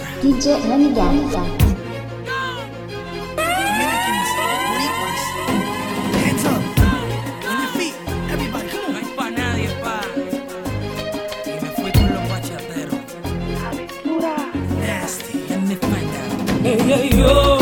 DJ Renegade. Hey, hey, yo.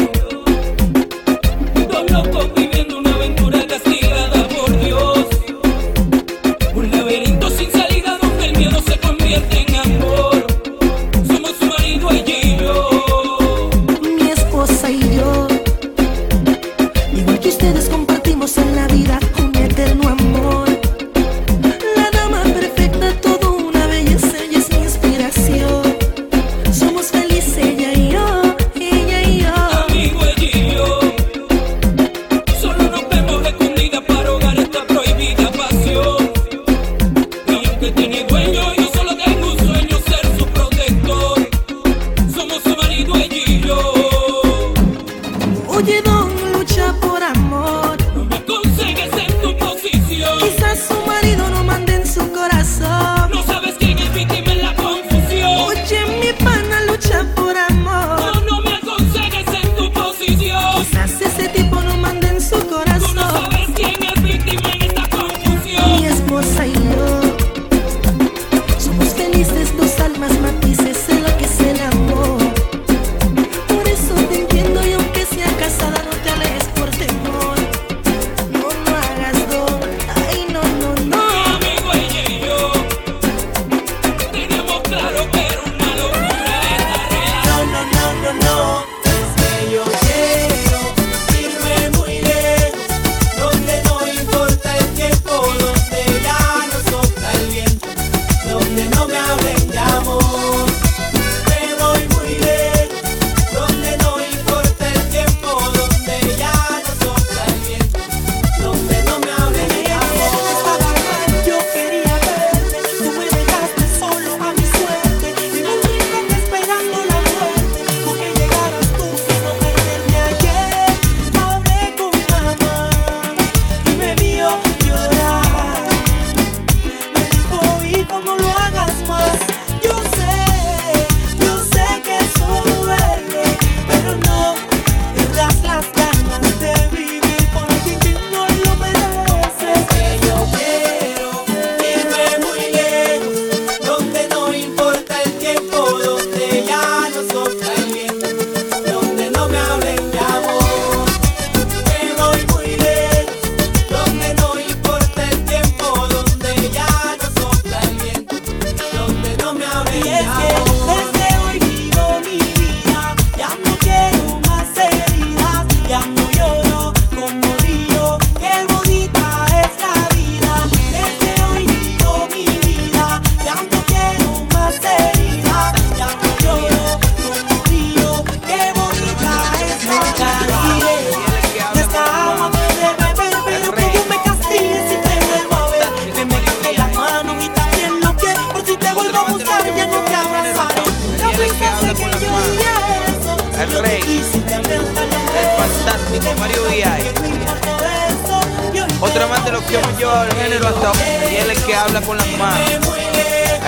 muestra más de lo que hemos llevado el género hasta hoy. Y él es que habla con las manos.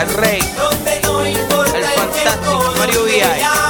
El rey. El fantástico Mario Villar.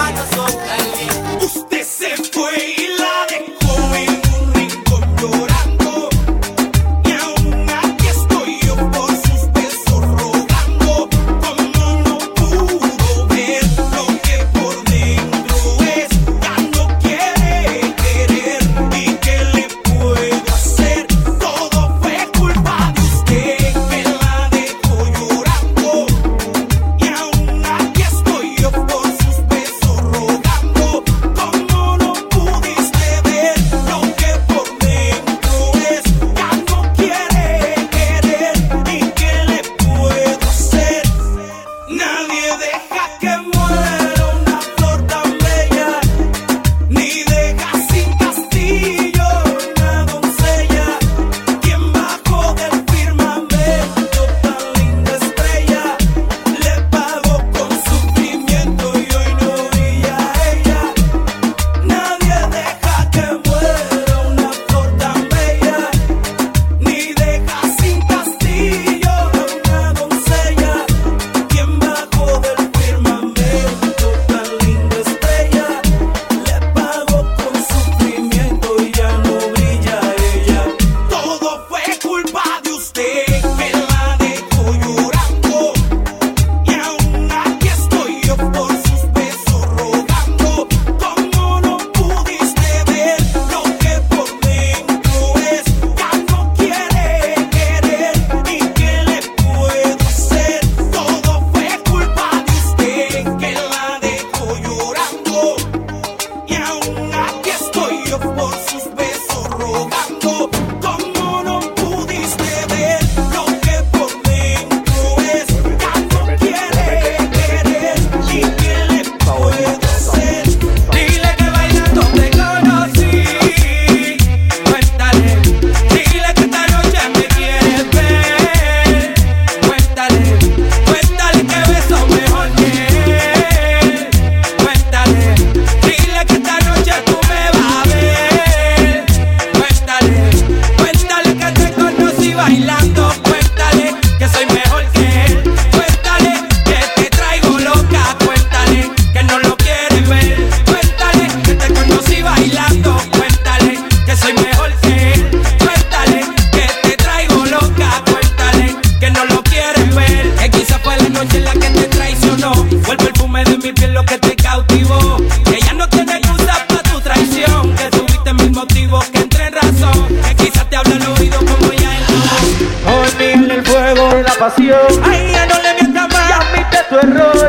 Ay, ya no le mientas más. Ya admite tu error.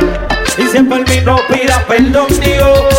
Y si por mí pida perdón, Dios.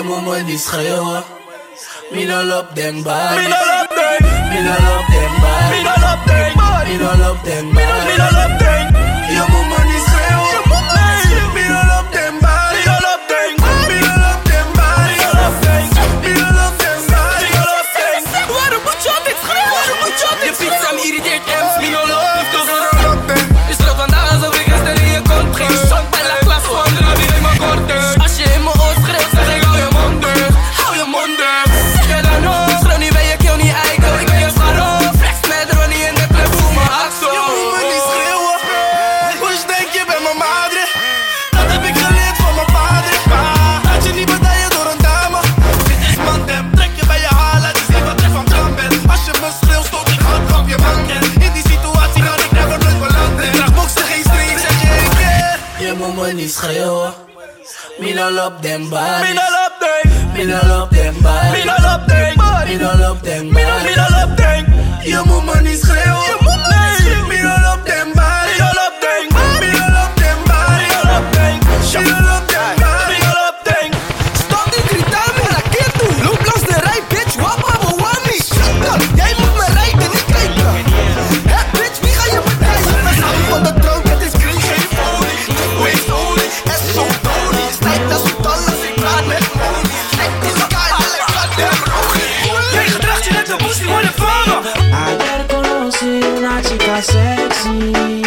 them woman is higher. Me no love them bad. Me no love them. Me no love them bad. Me no love them. Me no love them bad. Me no love them. Bad. Me no love them. Bad. Me no love them. Me no. Me no love them. Waarom moet love. schreeuwen. Me no love them bodies. Me no love them. Me no love them bodies. Me no love them bodies. Me no love them bodies. Me no love them. Je moet me niet schreeuwen. sexy.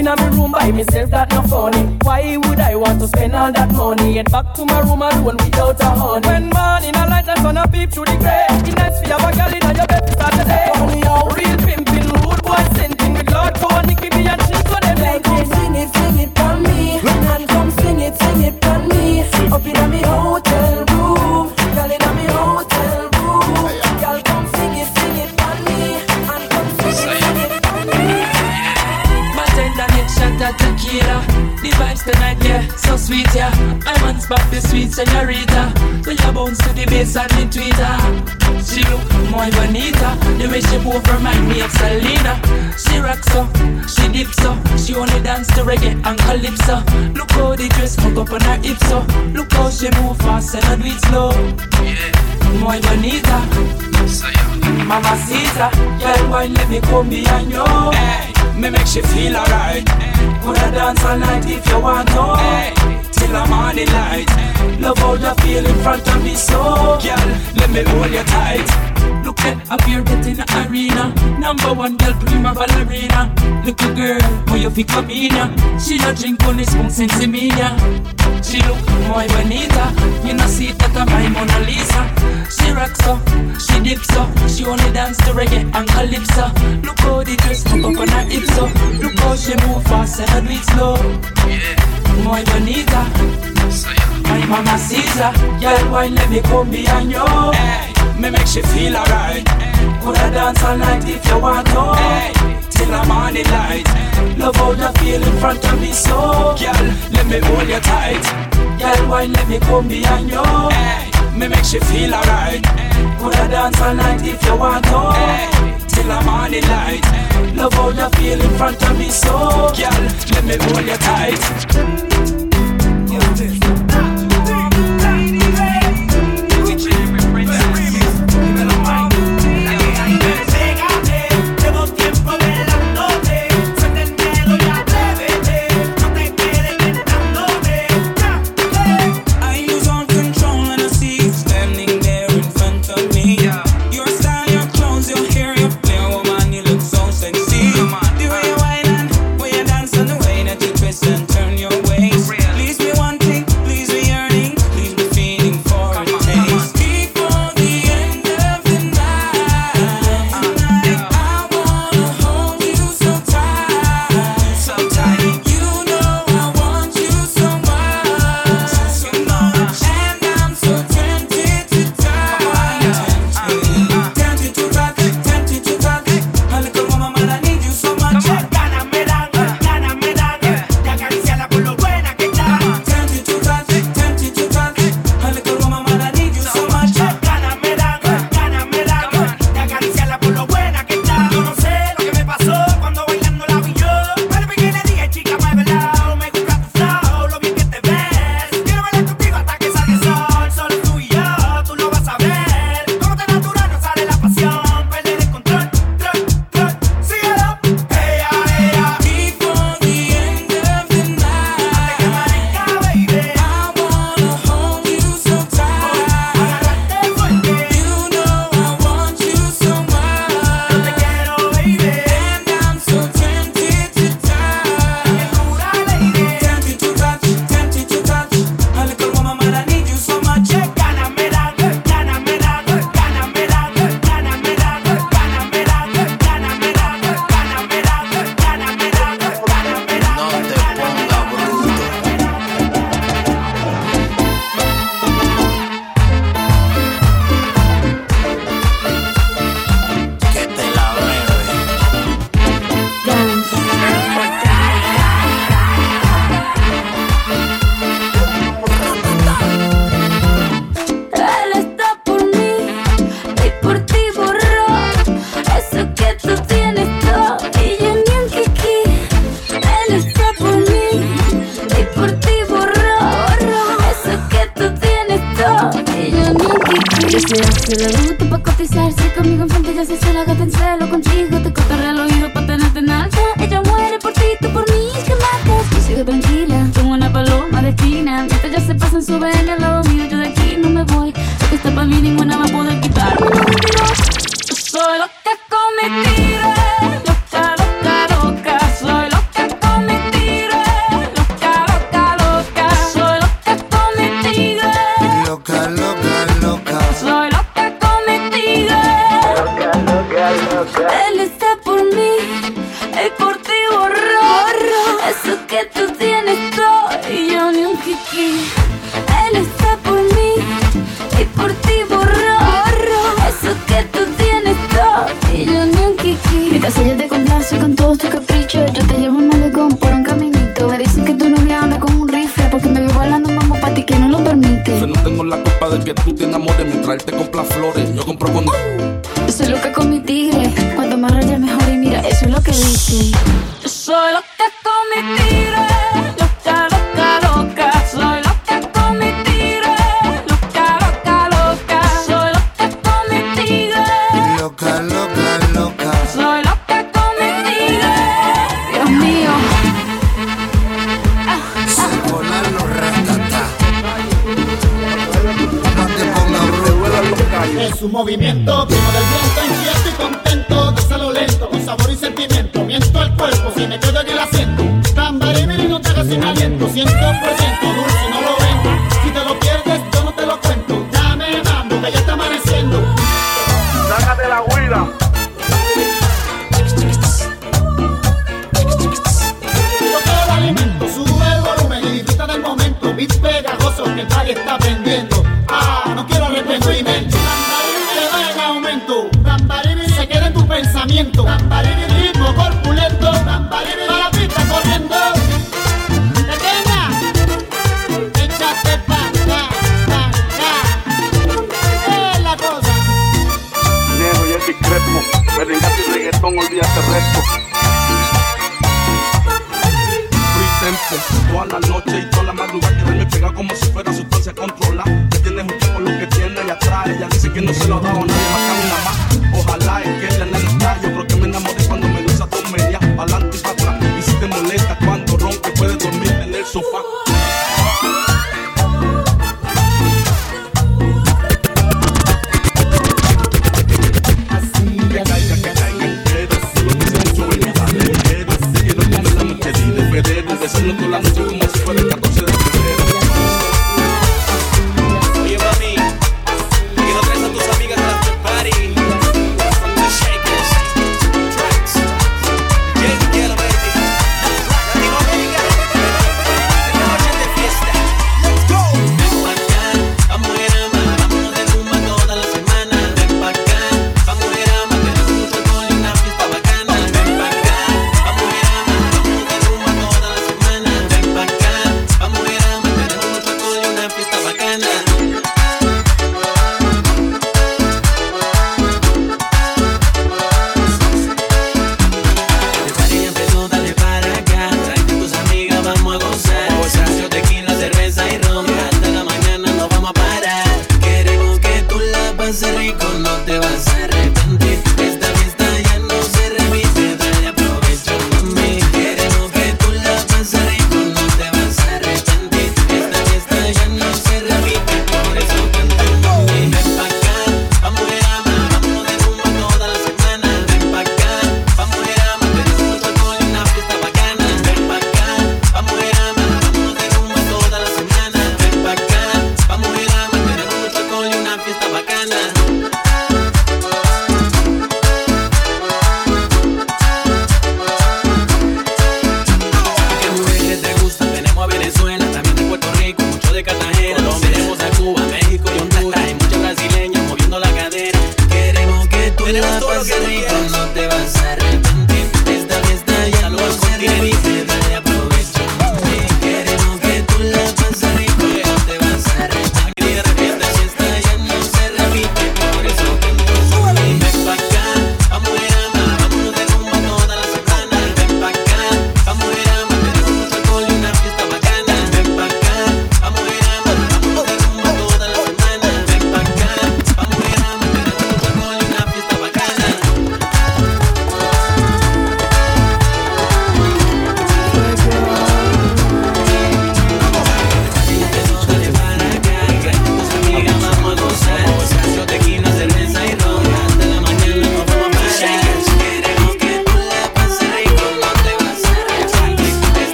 In my room by myself, that not funny. Why would I want to spend all that money? Get back to my room alone without a honey. When morning a light and sun a peep through the grey. It's nice for you have a girl in your bed to start the day. Honey, how real pimping, rude boy scenting with Lord Power, Nicki B and Chico, them Girl, like sweet, yeah. I'm on spot, the sweet senorita. When you bounce to the bass and the tweeter. She look more bonita. The way she move remind me of Selena. She rocks so, she dips so. She only dance to reggae and calypso. Look how the dress hook up on her hips so. Look how she move fast and I do it slow. Muy bonita. Mamacita, girl, why let me come behind you? Hey, me make she feel alright. Coulda dance all night if you want to. Till the morning light. Love how you feel in front of me, so girl, let me hold you tight. At up get in the arena. Number one girl, prima ballerina. Look Little girl, where you fi come in ya? She no drink only spoon since me ya. She look muy bonita. You know see that I'm my Mona Lisa. She rocks so, she dips so. She only dance to reggae and calypso. Look how the dress pop up on her hips so. Look how she move fast and I do it slow. Muy bonita. My mama Caesar, girl, why let me come behind you? Me make she feel alright. Coulda dance all night if you want to. Hey, till the morning light. Love how you feel in front of me, so girl, let me hold you tight. Girl, why let me come behind you? Me make she feel alright. Coulda dance all night if you want to. Till the morning light. Love how you feel in front of me, so girl, let me hold you tight. se pasan, suben al lado mío. Yo de aquí no me voy. Sé que está para mí, ninguna va a poder quitarme. Soy lo que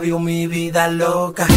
sabio mi vida loca.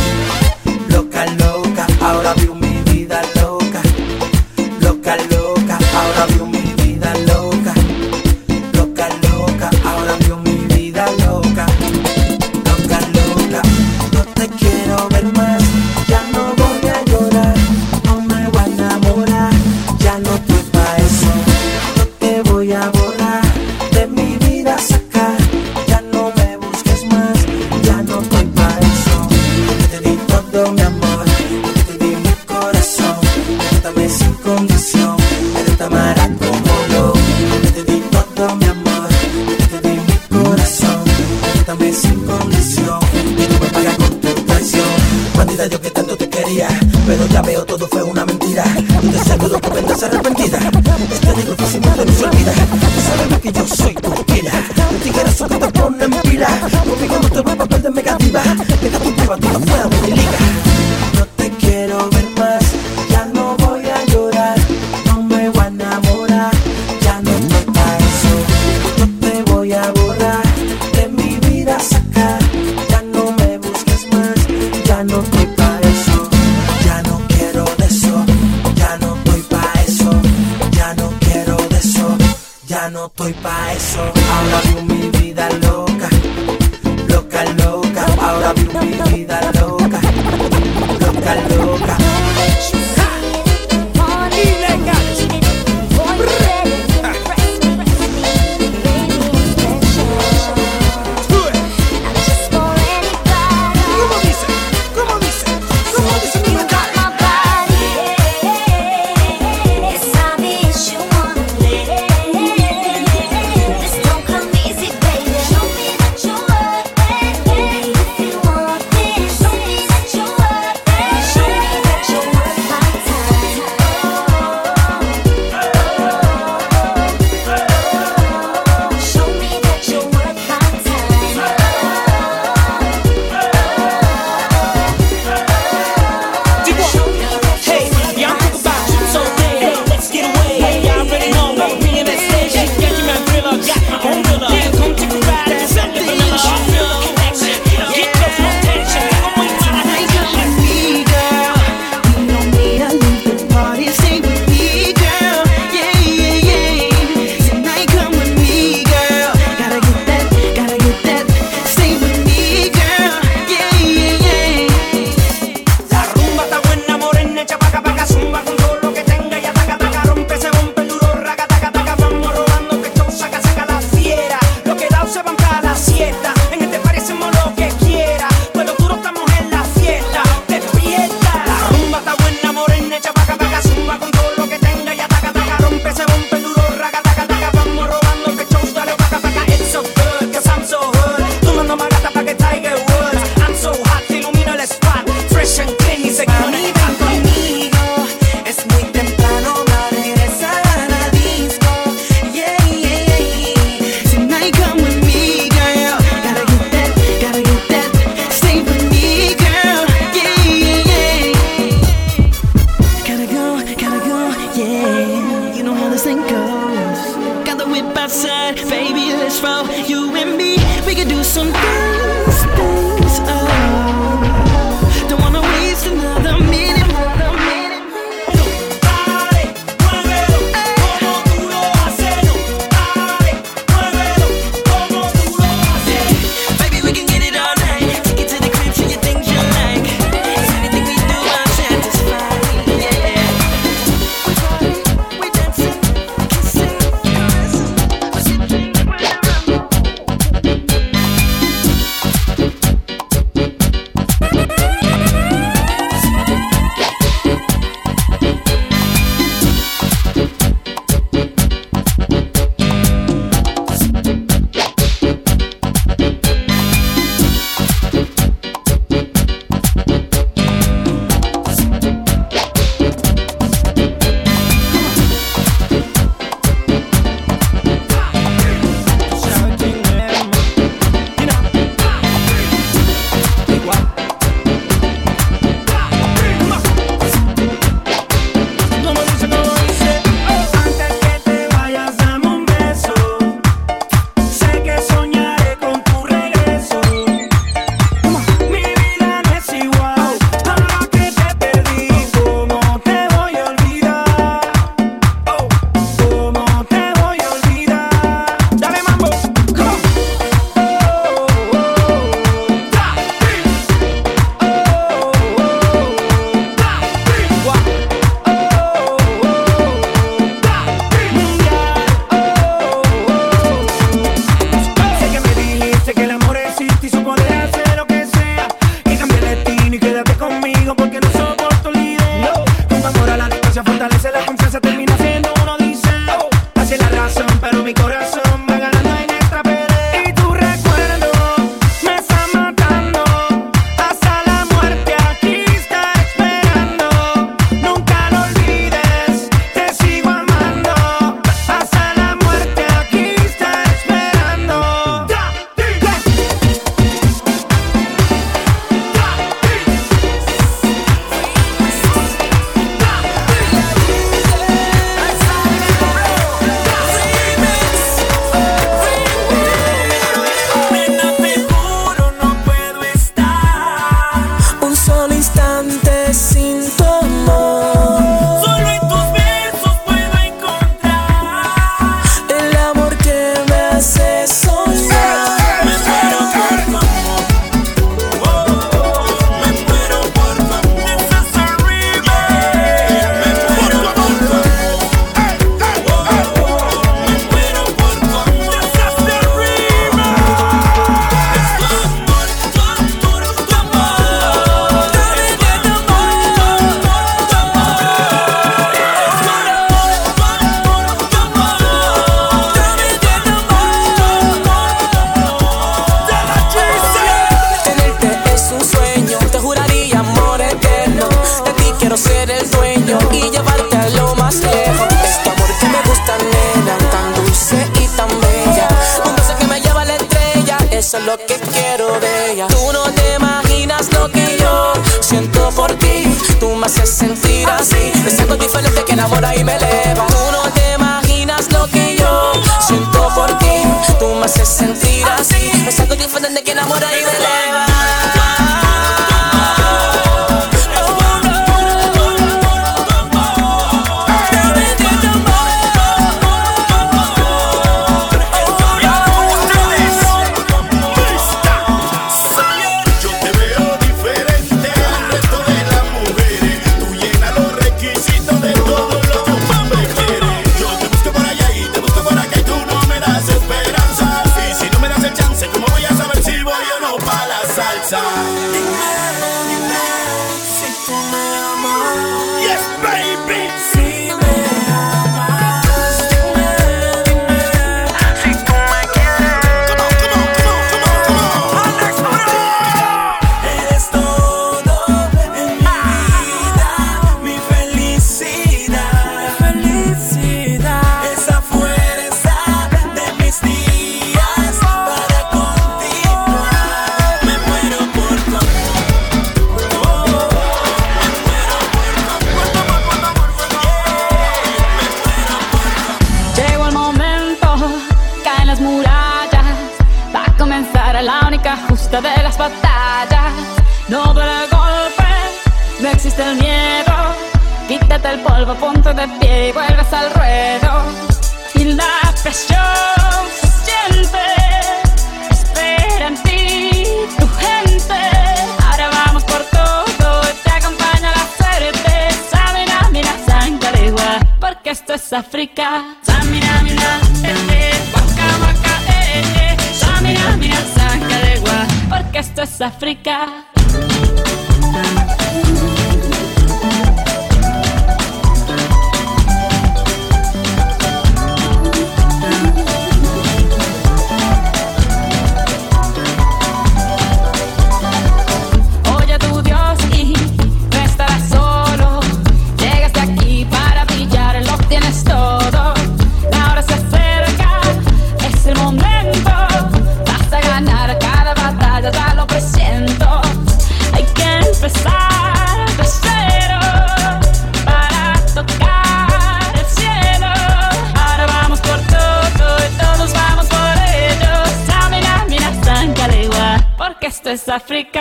Africa.